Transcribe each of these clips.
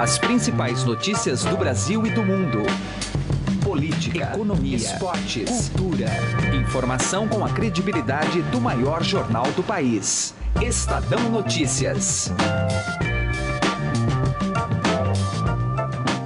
As principais notícias do Brasil e do mundo. Política, economia, esportes, cultura. Informação com a credibilidade do maior jornal do país. Estadão Notícias.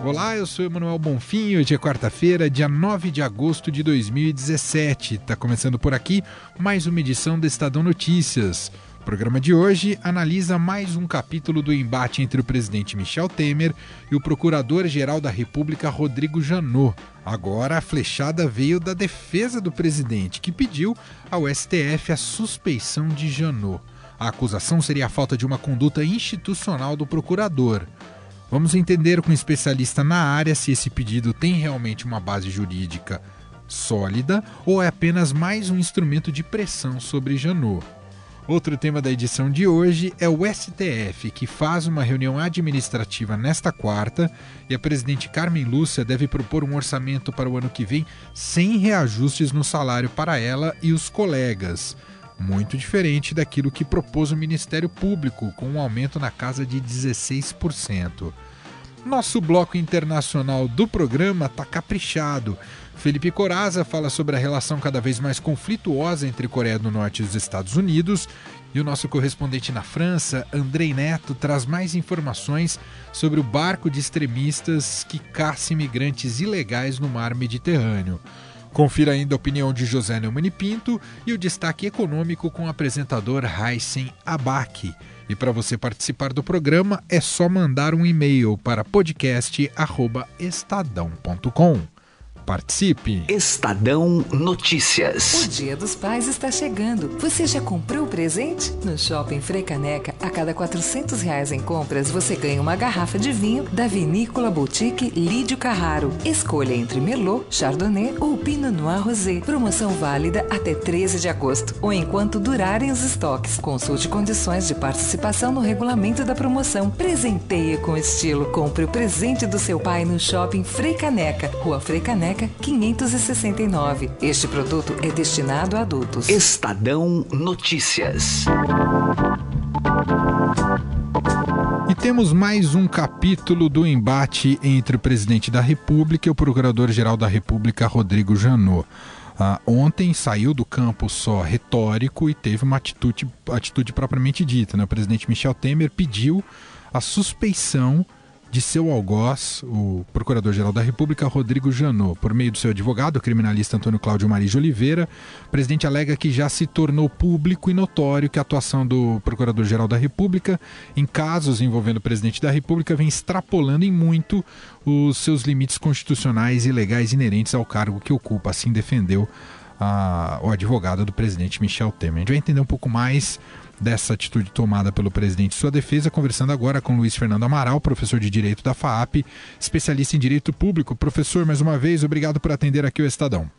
Olá, eu sou Emanuel Bonfim. Hoje é quarta-feira, dia 9 de agosto de 2017. Está começando por aqui mais uma edição do Estadão Notícias. O programa de hoje analisa mais um capítulo do embate entre o presidente Michel Temer e o procurador-geral da República Rodrigo Janot. Agora a flechada veio da defesa do presidente, que pediu ao STF a suspeição de Janot. A acusação seria a falta de uma conduta institucional do procurador. Vamos entender com um especialista na área se esse pedido tem realmente uma base jurídica sólida ou é apenas mais um instrumento de pressão sobre Janot. Outro tema da edição de hoje é o STF, que faz uma reunião administrativa nesta quarta e a presidente Carmen Lúcia deve propor um orçamento para o ano que vem sem reajustes no salário para ela e os colegas. Muito diferente daquilo que propôs o Ministério Público, com um aumento na casa de 16%. Nosso bloco internacional do programa está caprichado. Felipe Coraza fala sobre a relação cada vez mais conflituosa entre Coreia do Norte e os Estados Unidos. E o nosso correspondente na França, Andrei Neto, traz mais informações sobre o barco de extremistas que caça imigrantes ilegais no mar Mediterrâneo. Confira ainda a opinião de José Neumann Pinto e o destaque econômico com o apresentador Heisen Abaki. E para você participar do programa é só mandar um e-mail para podcast@estadão.com. Participe! Estadão Notícias. O Dia dos Pais está chegando. Você já comprou o presente? No Shopping Frei Caneca, a cada 400 reais em compras, você ganha uma garrafa de vinho da Vinícola Boutique Lídio Carraro. Escolha entre Merlot, Chardonnay ou Pinot Noir Rosé. Promoção válida até 13 de agosto ou enquanto durarem os estoques. Consulte condições de participação no regulamento da promoção. Presenteie com estilo. Compre o presente do seu pai no Shopping Frei Caneca, Rua Frei Caneca 569. Este produto é destinado a adultos. Estadão Notícias. E temos mais um capítulo do embate entre o presidente da República e o procurador-geral da República, Rodrigo Janot. Ah, ontem saiu do campo só retórico e teve uma atitude, atitude propriamente dita. Né? O presidente Michel Temer pediu a suspeição de seu algoz, o Procurador-Geral da República, Rodrigo Janot. Por meio do seu advogado, o criminalista Antônio Cláudio Maria de Oliveira, o presidente alega que já se tornou público e notório que a atuação do Procurador-Geral da República em casos envolvendo o presidente da República vem extrapolando em muito os seus limites constitucionais e legais inerentes ao cargo que ocupa. Assim defendeu a, o advogado do presidente Michel Temer. A gente vai entender um pouco mais dessa atitude tomada pelo presidente sua defesa, conversando agora com Luiz Fernando Amaral, professor de Direito da FAAP, especialista em Direito Público. Professor, mais uma vez, obrigado por atender aqui o Estadão.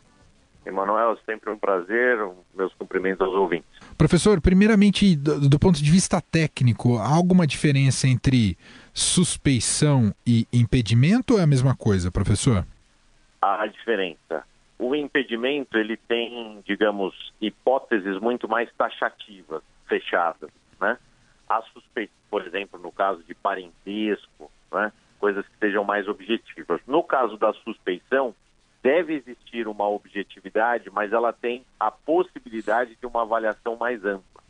Emanuel, sempre um prazer, meus cumprimentos aos ouvintes. Professor, primeiramente, do, do ponto de vista técnico, há alguma diferença entre suspeição e impedimento ou é a mesma coisa, professor? Há diferença. O impedimento, ele tem, digamos, hipóteses muito mais taxativas fechadas, né? Há suspeitas, por exemplo, no caso de parentesco, né? coisas que sejam mais objetivas. No caso da suspeição, deve existir uma objetividade, mas ela tem a possibilidade de uma avaliação mais ampla.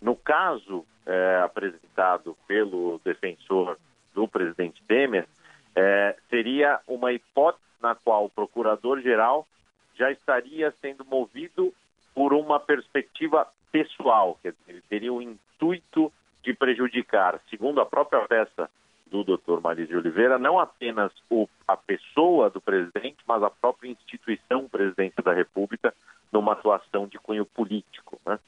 No caso é, apresentado pelo defensor do presidente Temer, é, seria uma hipótese na qual o procurador-geral já estaria sendo movido por uma perspectiva pessoal, quer dizer, ele teria o intuito de prejudicar, segundo a própria peça do Dr. Maria de Oliveira, não apenas o, a pessoa do presidente, mas a própria instituição presidente da República numa atuação de cunho político. Né?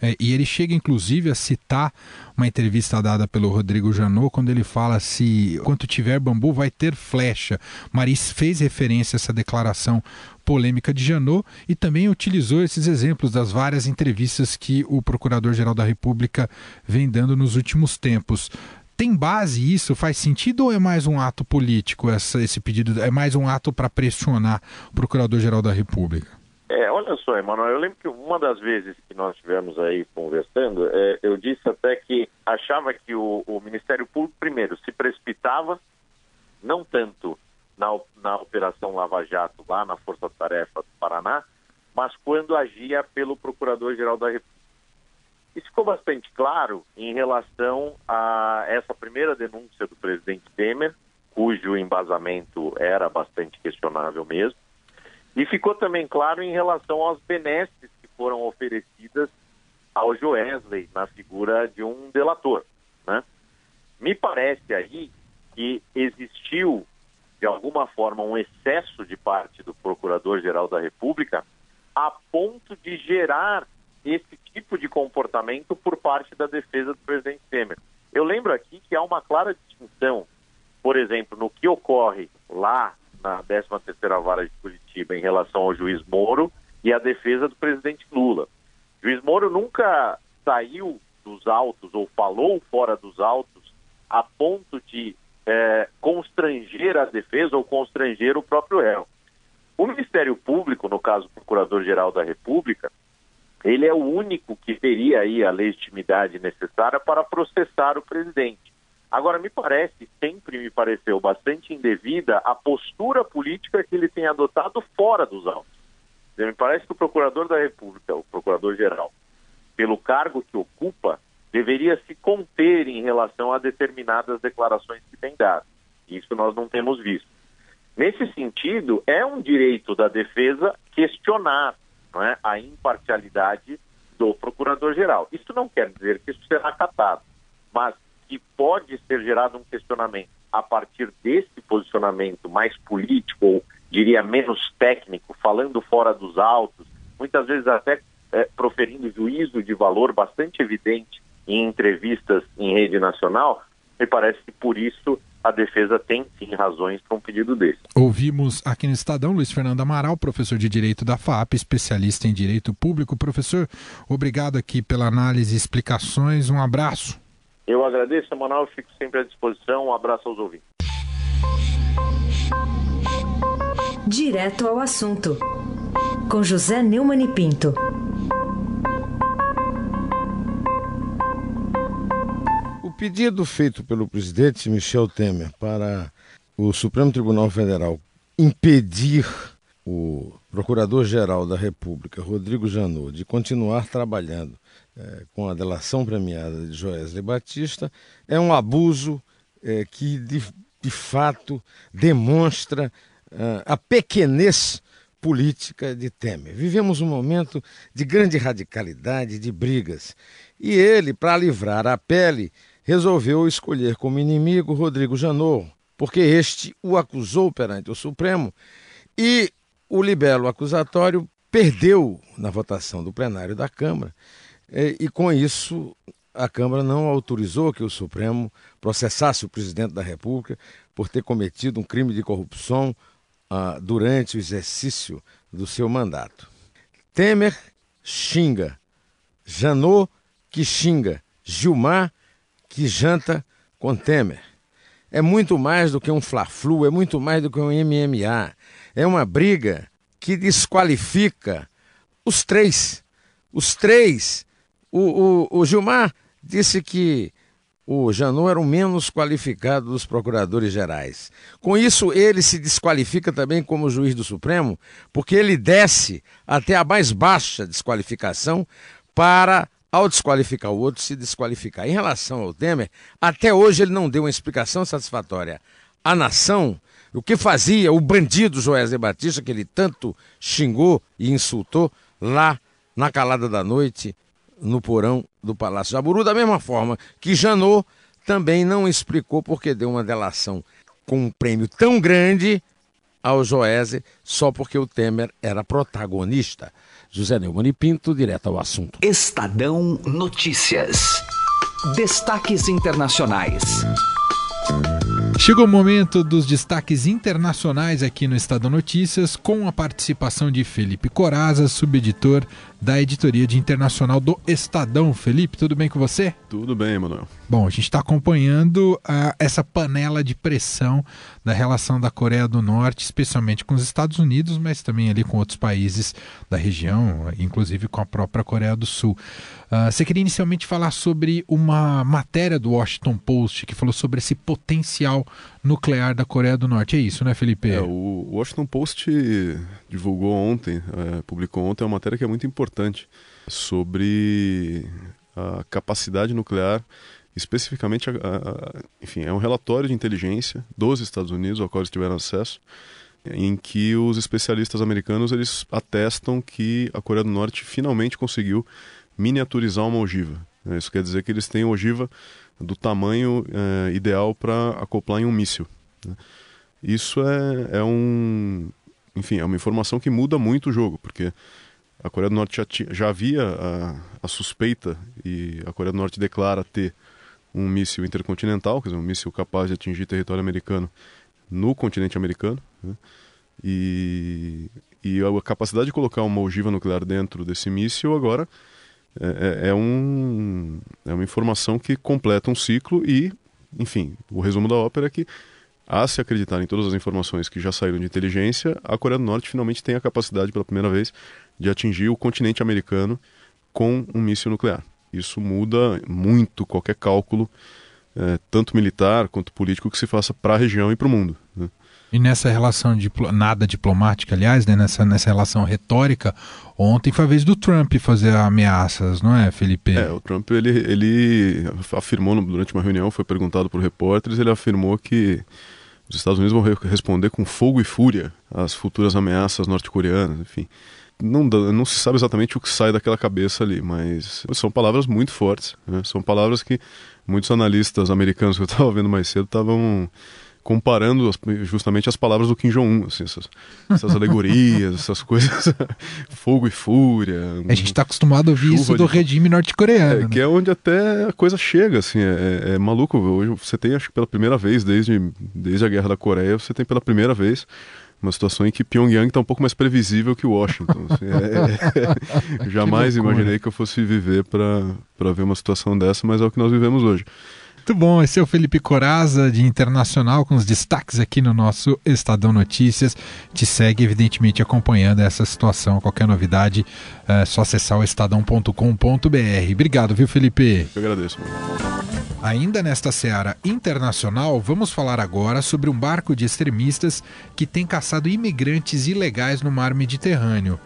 É, e ele chega, inclusive, a citar uma entrevista dada pelo Rodrigo Janot, quando ele fala se quanto tiver bambu vai ter flecha. Maris fez referência a essa declaração polêmica de Janot e também utilizou esses exemplos das várias entrevistas que o Procurador-Geral da República vem dando nos últimos tempos. Tem base isso? Faz sentido ou é mais um ato político essa, esse pedido? É mais um ato para pressionar o Procurador-Geral da República? É, olha só, Emanuel, eu lembro que uma das vezes que nós estivemos aí conversando, é, eu disse até que achava que o, o, Ministério Público, primeiro, se precipitava, não tanto na, na Operação Lava Jato, lá na Força Tarefa do Paraná, mas quando agia pelo Procurador-Geral da República. Isso ficou bastante claro em relação a essa primeira denúncia do presidente Temer, cujo embasamento era bastante questionável mesmo, e ficou também claro em relação aos benesses que foram oferecidas ao Joesley na figura de um delator. Né? Me parece aí que existiu, de alguma forma, um excesso de parte do Procurador-Geral da República a ponto de gerar esse tipo de comportamento por parte da defesa do presidente Temer. Eu lembro aqui que há uma clara distinção, por exemplo, no que ocorre lá na 13ª Vara de Curitiba em relação ao juiz Moro e a defesa do presidente Lula. O juiz Moro nunca saiu dos autos ou falou fora dos autos a ponto de é, constranger a defesa ou constranger o próprio réu. O Ministério Público, no caso o Procurador-Geral da República, ele é o único que teria aí a legitimidade necessária para processar o presidente. Agora, me parece, sempre me pareceu bastante indevida a postura política que ele tem adotado fora dos autos. Me parece que o procurador da República, o procurador-geral, pelo cargo que ocupa, deveria se conter em relação a determinadas declarações que tem dado. Isso nós não temos visto. Nesse sentido, é um direito da defesa questionar é, a imparcialidade do procurador-geral. Isso não quer dizer que isso será acatado, mas que pode ser gerado um questionamento a partir desse posicionamento mais político, ou diria menos técnico, falando fora dos autos, muitas vezes até é, proferindo juízo de valor bastante evidente em entrevistas em rede nacional, me parece que por isso a defesa tem sim razões para um pedido desse. Ouvimos aqui no Estadão Luiz Fernando Amaral, professor de Direito da FAP, especialista em Direito Público. Professor, obrigado aqui pela análise e explicações. Um abraço. Eu agradeço, Emanuel, fico sempre à disposição. Um abraço aos ouvintes. Direto ao assunto, com José Neumann e Pinto. O pedido feito pelo presidente Michel Temer para o Supremo Tribunal Federal impedir o Procurador-Geral da República, Rodrigo Janot, de continuar trabalhando é, com a delação premiada de Joesley Batista, é um abuso é, que, de, de, fato, demonstra é, a pequenez política de Temer. Vivemos um momento de grande radicalidade, de brigas. E ele, para livrar a pele, resolveu escolher como inimigo Rodrigo Janot, porque este o acusou perante o Supremo e o libelo acusatório perdeu na votação do plenário da Câmara e, e com isso, a Câmara não autorizou que o Supremo processasse o presidente da República por ter cometido um crime de corrupção uh, durante o exercício do seu mandato. Temer xinga, Janot que xinga, Gilmar que janta com Temer. É muito mais do que um fla-flu, é muito mais do que um MMA. É uma briga que desqualifica os três. Os três o, o, o Gilmar disse que o Janot era o menos qualificado dos procuradores gerais. Com isso, ele se desqualifica também como juiz do Supremo, porque ele desce até a mais baixa desqualificação para, ao desqualificar o outro, se desqualificar. Em relação ao Temer, até hoje ele não deu uma explicação satisfatória à nação o que fazia o bandido Joesley Batista, que ele tanto xingou e insultou lá na calada da noite no porão do Palácio Jaburu, da mesma forma que Janot também não explicou porque deu uma delação com um prêmio tão grande ao Joese só porque o Temer era protagonista. José Neumann Pinto, direto ao assunto. Estadão Notícias. Destaques internacionais. Chegou o momento dos destaques internacionais aqui no Estadão Notícias, com a participação de Felipe Coraza, subeditor da editoria de internacional do Estadão. Felipe, tudo bem com você? Tudo bem, Emanuel. Bom, a gente está acompanhando uh, essa panela de pressão da relação da Coreia do Norte, especialmente com os Estados Unidos, mas também ali com outros países da região, inclusive com a própria Coreia do Sul. Uh, você queria inicialmente falar sobre uma matéria do Washington Post que falou sobre esse potencial nuclear da Coreia do Norte. É isso, né, Felipe? É, o Washington Post divulgou ontem, é, publicou ontem uma matéria que é muito importante sobre a capacidade nuclear especificamente, a, a, enfim, é um relatório de inteligência dos Estados Unidos, ao qual eles tiveram acesso, em que os especialistas americanos eles atestam que a Coreia do Norte finalmente conseguiu miniaturizar uma ogiva. Isso quer dizer que eles têm ogiva do tamanho é, ideal para acoplar em um míssil. Né? Isso é, é um, enfim, é uma informação que muda muito o jogo, porque a Coreia do Norte já, já havia a, a suspeita e a Coreia do Norte declara ter um míssil intercontinental, quer dizer, um míssil capaz de atingir território americano no continente americano. Né? E, e a capacidade de colocar uma ogiva nuclear dentro desse míssil agora é, é, é, um, é uma informação que completa um ciclo e, enfim, o resumo da ópera é que, a se acreditar em todas as informações que já saíram de inteligência, a Coreia do Norte finalmente tem a capacidade, pela primeira vez, de atingir o continente americano com um míssil nuclear. Isso muda muito qualquer cálculo, é, tanto militar quanto político, que se faça para a região e para o mundo. Né? E nessa relação diplo nada diplomática, aliás, né, nessa, nessa relação retórica, ontem foi a vez do Trump fazer ameaças, não é, Felipe? É, o Trump ele, ele afirmou durante uma reunião, foi perguntado por repórteres, ele afirmou que os Estados Unidos vão re responder com fogo e fúria às futuras ameaças norte-coreanas, enfim não, não se sabe exatamente o que sai daquela cabeça ali, mas são palavras muito fortes. Né? São palavras que muitos analistas americanos que eu estava vendo mais cedo estavam comparando justamente as palavras do Kim Jong-un, assim, essas, essas alegorias, essas coisas, fogo e fúria. A gente está acostumado a ouvir isso do de... regime norte-coreano. É, né? Que é onde até a coisa chega, assim, é, é, é, maluco. Hoje você tem, acho que pela primeira vez, desde, desde a Guerra da Coreia, você tem pela primeira vez uma situação em que Pyongyang está um pouco mais previsível que Washington. Assim, é, é, jamais imaginei que eu fosse viver para ver uma situação dessa, mas é o que nós vivemos hoje. Muito bom, esse é o Felipe Coraza de Internacional com os destaques aqui no nosso Estadão Notícias. Te segue, evidentemente, acompanhando essa situação. Qualquer novidade, é só acessar o estadão.com.br. Obrigado, viu, Felipe? Eu agradeço. Ainda nesta seara internacional, vamos falar agora sobre um barco de extremistas que tem caçado imigrantes ilegais no mar Mediterrâneo.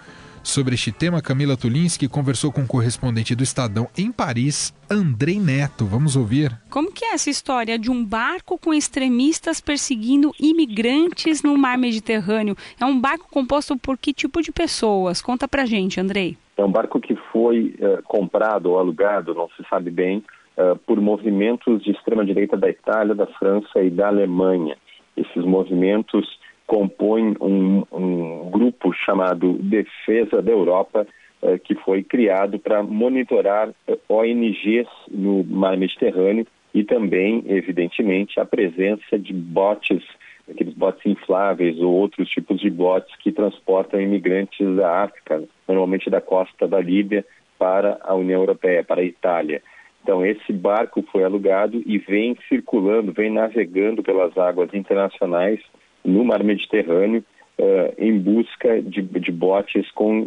Sobre este tema, Camila Tulinski conversou com o correspondente do Estadão em Paris, Andrei Neto. Vamos ouvir. Como que é essa história de um barco com extremistas perseguindo imigrantes no mar Mediterrâneo? É um barco composto por que tipo de pessoas? Conta pra gente, Andrei. É um barco que foi uh, comprado ou alugado, não se sabe bem, uh, por movimentos de extrema-direita da Itália, da França e da Alemanha. Esses movimentos compõem um, um grupo chamado Defesa da Europa, uh, que foi criado para monitorar ONGs no mar Mediterrâneo e também, evidentemente, a presença de botes, aqueles botes infláveis ou outros tipos de botes que transportam imigrantes da África, normalmente da costa da Líbia, para a União Europeia, para a Itália. Então, esse barco foi alugado e vem circulando, vem navegando pelas águas internacionais no mar Mediterrâneo uh, em busca de, de botes com uh,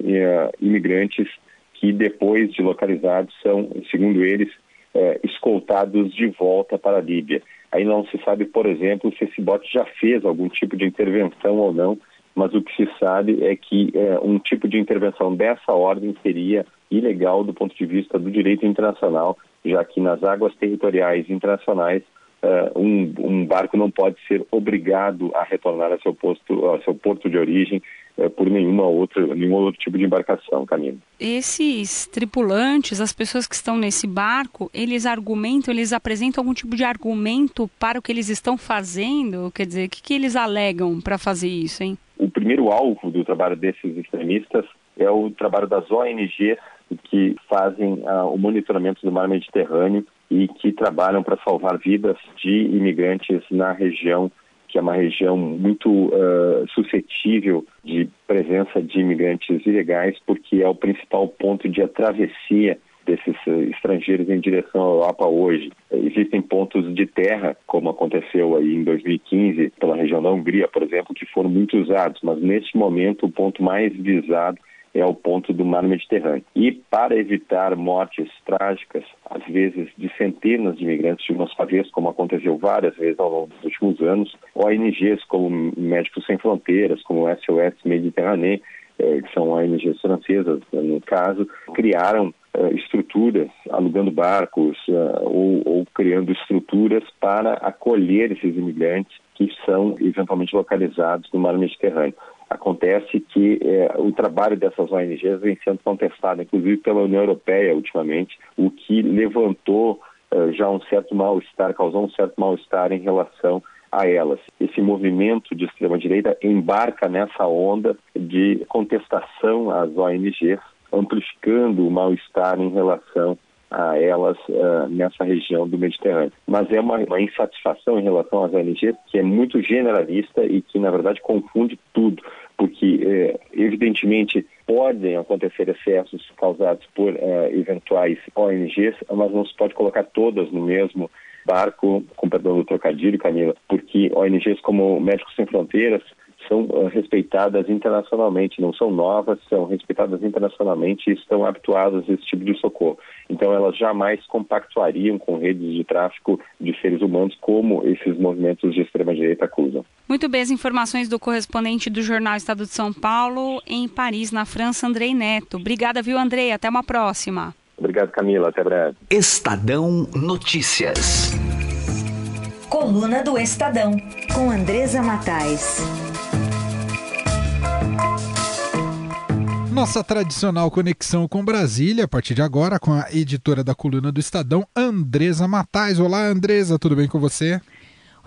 imigrantes que, depois de localizados, são, segundo eles, uh, escoltados de volta para a Líbia. Aí não se sabe, por exemplo, se esse bote já fez algum tipo de intervenção ou não, mas o que se sabe é que um tipo de intervenção dessa ordem seria ilegal do ponto de vista do direito internacional já que nas águas territoriais internacionais uh, um, um, barco não pode ser obrigado a retornar ao seu, posto, ao seu porto de origem uh, por nenhuma outra, nenhum outro tipo de embarcação, Camilo. Esses tripulantes, as pessoas que estão nesse barco, eles argumentam, eles apresentam algum tipo de argumento para o que eles estão fazendo? Quer dizer, o que, que eles alegam para fazer isso, hein? O primeiro alvo do trabalho desses extremistas é o trabalho das ONGs que fazem uh, o monitoramento do mar Mediterrâneo e que trabalham para salvar vidas de imigrantes na região que é uma região muito uh, suscetível de presença de imigrantes ilegais, porque é o principal ponto de travessia desses estrangeiros em direção à Europa hoje. Existem pontos de terra, como aconteceu aí em 2015 pela região da Hungria, por exemplo, que foram muito usados, mas neste momento o ponto mais visado é o ponto do mar Mediterrâneo. E para evitar mortes trágicas, às vezes de centenas de imigrantes de uma só vez, como aconteceu várias vezes ao longo dos últimos anos, ONGs como Médicos Sem Fronteiras, como SOS Mediterrâneo, eh, que são ONGs francesas, no caso, criaram eh, estruturas, alugando barcos eh, ou, ou criando estruturas para acolher esses imigrantes que são eventualmente localizados no mar Mediterrâneo. Acontece que é, o trabalho dessas ONGs vem sendo contestado, inclusive pela União Europeia ultimamente, o que levantou é, já um certo mal-estar, causou um certo mal-estar em relação a elas. Esse movimento de extrema-direita embarca nessa onda de contestação às ONGs, amplificando o mal-estar em relação a elas uh, nessa região do Mediterrâneo. Mas é uma, uma, insatisfação em relação às ONGs que é muito generalista e que, na verdade, confunde tudo, porque, eh, evidentemente, podem acontecer excessos causados por uh, eventuais ONGs, mas não se pode colocar todas no mesmo barco, com perdão do trocadilho, Camila, porque ONGs como Médicos Sem Fronteiras são uh, respeitadas internacionalmente, não são novas, são respeitadas internacionalmente e estão habituadas a esse tipo de socorro. Então, elas jamais compactuariam com redes de tráfico de seres humanos como esses movimentos de extrema-direita acusam. Muito bem, as informações do correspondente do Jornal Estado de São Paulo em Paris, na França, Andrei Neto. Obrigada, viu, Andrei? Até uma próxima. Obrigado, Camila. Até breve. Estadão Notícias. Coluna do Estadão, com Andresa Matais. Nossa tradicional conexão com Brasília, a partir de agora, com a editora da coluna do Estadão, Andresa Matais. Olá, Andresa, tudo bem com você?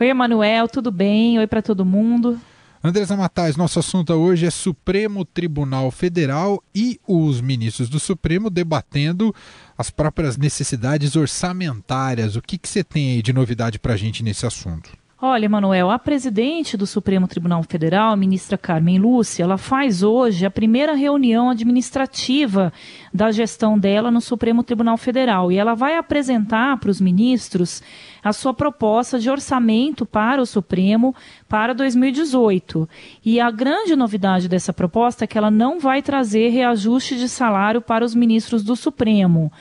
Oi, Emanuel, tudo bem? Oi para todo mundo. Andresa Matais, nosso assunto hoje é Supremo Tribunal Federal e os ministros do Supremo debatendo as próprias necessidades orçamentárias. O que, que você tem aí de novidade para a gente nesse assunto? Olha, Manuel, a presidente do Supremo Tribunal Federal, ministra Carmen Lúcia, ela faz hoje a primeira reunião administrativa da gestão dela no Supremo Tribunal Federal e ela vai apresentar para os ministros a sua proposta de orçamento para o Supremo para 2018. E a grande novidade dessa proposta é que ela não vai trazer reajuste de salário para os ministros do Supremo.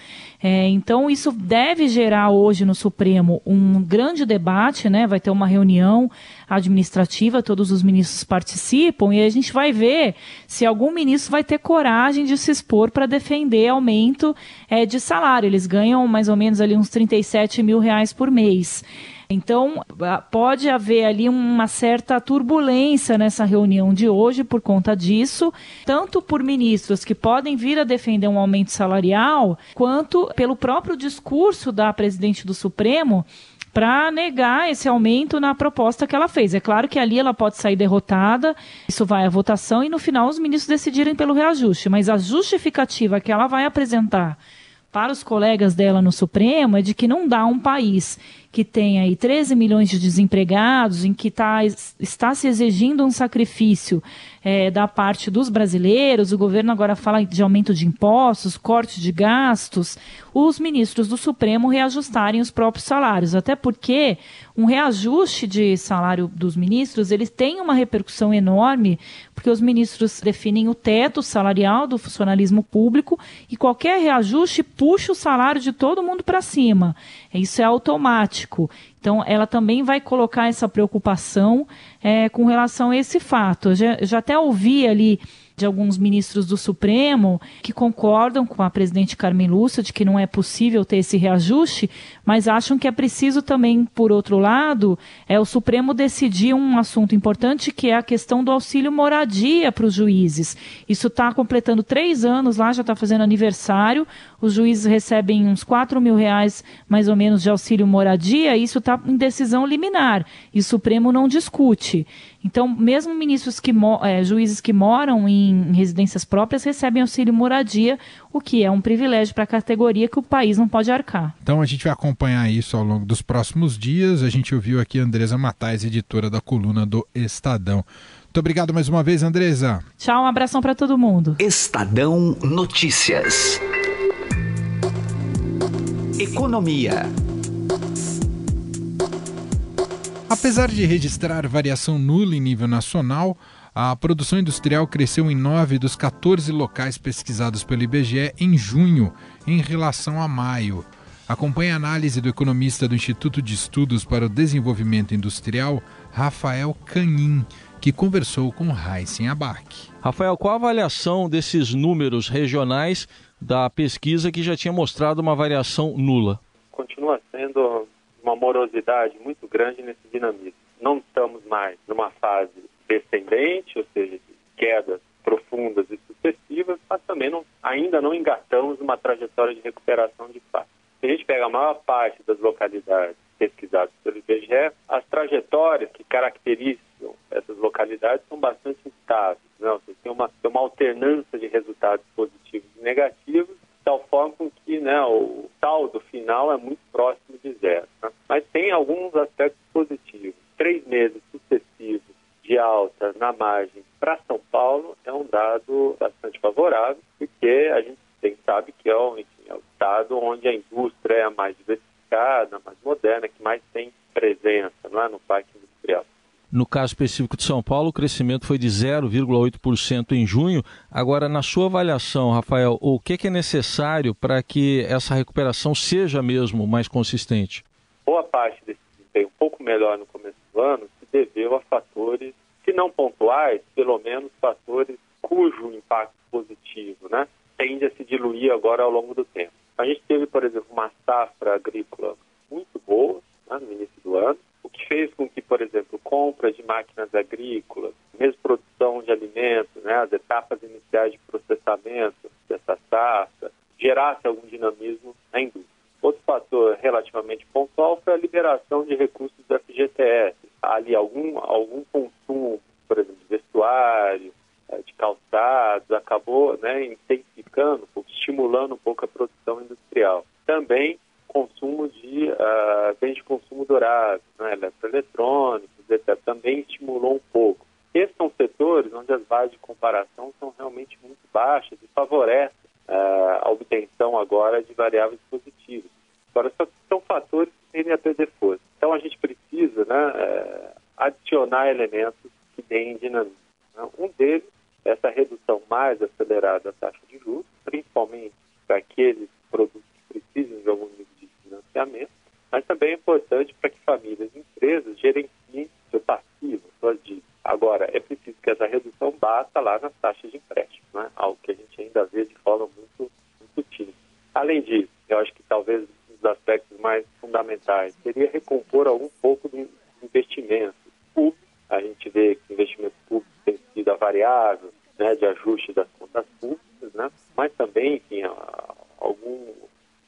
É, então, isso deve gerar hoje no Supremo um grande debate, né? Vai ter uma reunião administrativa, todos os ministros participam, e a gente vai ver se algum ministro vai ter coragem de se expor para defender aumento é, de salário. Eles ganham mais ou menos ali uns 37 mil reais por mês. Então, pode haver ali uma certa turbulência nessa reunião de hoje por conta disso, tanto por ministros que podem vir a defender um aumento salarial, quanto pelo próprio discurso da presidente do Supremo para negar esse aumento na proposta que ela fez. É claro que ali ela pode sair derrotada, isso vai à votação e no final os ministros decidirem pelo reajuste, mas a justificativa que ela vai apresentar para os colegas dela no Supremo é de que não dá um país que tem aí 13 milhões de desempregados, em que tá, está se exigindo um sacrifício é, da parte dos brasileiros, o governo agora fala de aumento de impostos, corte de gastos, os ministros do Supremo reajustarem os próprios salários, até porque um reajuste de salário dos ministros, eles têm uma repercussão enorme, porque os ministros definem o teto salarial do funcionalismo público e qualquer reajuste puxa o salário de todo mundo para cima. Isso é automático. Então, ela também vai colocar essa preocupação é, com relação a esse fato. Eu já, já até ouvi ali de alguns ministros do Supremo que concordam com a presidente Carmen Lúcia de que não é possível ter esse reajuste, mas acham que é preciso também, por outro lado, é o Supremo decidir um assunto importante que é a questão do auxílio moradia para os juízes. Isso está completando três anos lá, já está fazendo aniversário. Os juízes recebem uns 4 mil reais mais ou menos de auxílio moradia, isso está em decisão liminar e o Supremo não discute. Então, mesmo ministros que é, juízes que moram em residências próprias recebem auxílio moradia, o que é um privilégio para a categoria que o país não pode arcar. Então a gente vai acompanhar isso ao longo dos próximos dias. A gente ouviu aqui a Andresa Matais, editora da coluna do Estadão. Muito obrigado mais uma vez, Andresa. Tchau, um abração para todo mundo. Estadão Notícias. Economia. Apesar de registrar variação nula em nível nacional, a produção industrial cresceu em 9 dos 14 locais pesquisados pelo IBGE em junho, em relação a maio. Acompanhe a análise do economista do Instituto de Estudos para o Desenvolvimento Industrial, Rafael Canin, que conversou com Heisen Abac. Rafael, qual a avaliação desses números regionais da pesquisa que já tinha mostrado uma variação nula? Continua sendo uma morosidade muito grande nesse dinamismo. Não estamos mais numa fase descendente, ou seja, de quedas profundas e sucessivas, mas também não, ainda não engatamos uma trajetória de recuperação de fato. Se a gente pega a maior parte das localidades pesquisadas pelo IBGE, as trajetórias que caracterizam essas localidades são bastante instáveis. Né? tem, uma, tem uma alternância de resultados positivos e negativos, de tal forma que né, o saldo final é muito próximo de zero. Né? Mas tem alguns aspectos positivos. Três meses sucessivos de alta na margem para São Paulo é um dado bastante favorável, porque a gente tem, sabe que é o, enfim, é o estado onde a indústria é a mais diversificada, mais moderna, que mais tem presença não é, no parque industrial. No caso específico de São Paulo, o crescimento foi de 0,8% em junho. Agora, na sua avaliação, Rafael, o que, é necessário para que essa recuperação seja mesmo mais consistente? Boa parte desse desempenho um pouco melhor no começo do ano se deveu a fatores, se não pontuais, pelo menos fatores cujo impacto positivo né, tende a se diluir agora ao longo do tempo. A gente teve, por exemplo, uma safra agrícola muito boa né, no início do ano, fez com que, por exemplo, compra de máquinas agrícolas, mesmo produção de alimentos, né, as etapas iniciais de processamento dessa safra, gerasse algum dinamismo na indústria. Outro fator relativamente pontual foi a liberação de recursos do FGTS. Ali algum, algum consumo, por exemplo, de vestuário, eh, de calçados, acabou né, intensificando, estimulando um pouco a produção industrial. Também consumo de uh, bens de consumo durável, eletroeletrônicos, etc., também estimulou um pouco. Esses são setores onde as bases de comparação são realmente muito baixas e favorecem uh, a obtenção agora de variáveis positivas. Agora, são fatores que tendem a perder força. Então, a gente precisa né, uh, adicionar elementos que deem dinamismo. Né? Um deles essa redução mais acelerada da taxa de juros, principalmente para aqueles produtos que precisam de algum nível financiamento, mas também é importante para que famílias e empresas gerenciem seu passivo, suas dívidas. Agora, é preciso que essa redução bata lá nas taxas de empréstimo, né? algo que a gente ainda vê de forma muito, muito tímida. Além disso, eu acho que talvez um dos aspectos mais fundamentais seria recompor algum pouco do investimento público. A gente vê que o investimento público tem sido a variável né, de ajuste das contas públicas, né? mas também, enfim, algum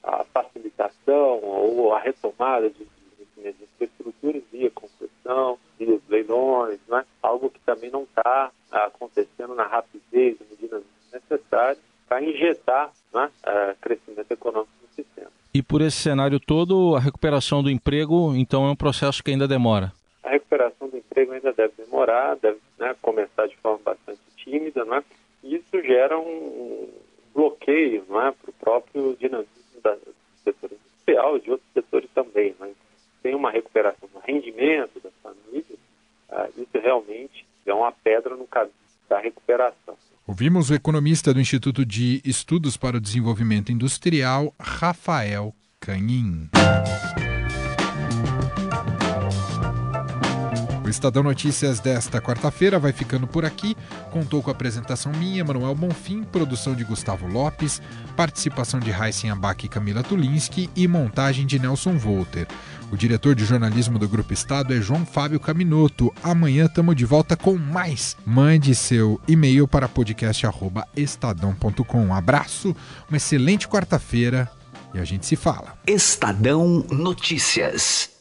a facilitação ou a retomada de, de, de infraestruturas via concessão, via leilões, né? algo que também não está acontecendo na rapidez e medidas necessárias para injetar né, crescimento econômico sistema. E por esse cenário todo, a recuperação do emprego, então, é um processo que ainda demora? A recuperação do emprego ainda deve demorar, deve né, começar de forma bastante tímida, né? e isso gera um bloqueio não é, para o próprio dinamismo da, do setor industrial e de outros setores também. Né? Tem uma recuperação no rendimento das famílias, ah, isso realmente é uma pedra no caminho da recuperação. Ouvimos o economista do Instituto de Estudos para o Desenvolvimento Industrial, Rafael Canin. Estadão Notícias desta quarta-feira vai ficando por aqui. Contou com a apresentação minha, Manuel Bonfim, produção de Gustavo Lopes, participação de Raíssen Abac e Camila Tulinski e montagem de Nelson Volter. O diretor de jornalismo do Grupo Estado é João Fábio Caminoto. Amanhã estamos de volta com mais. Mande seu e-mail para podcast.estadão.com. Um abraço, uma excelente quarta-feira e a gente se fala. Estadão Notícias.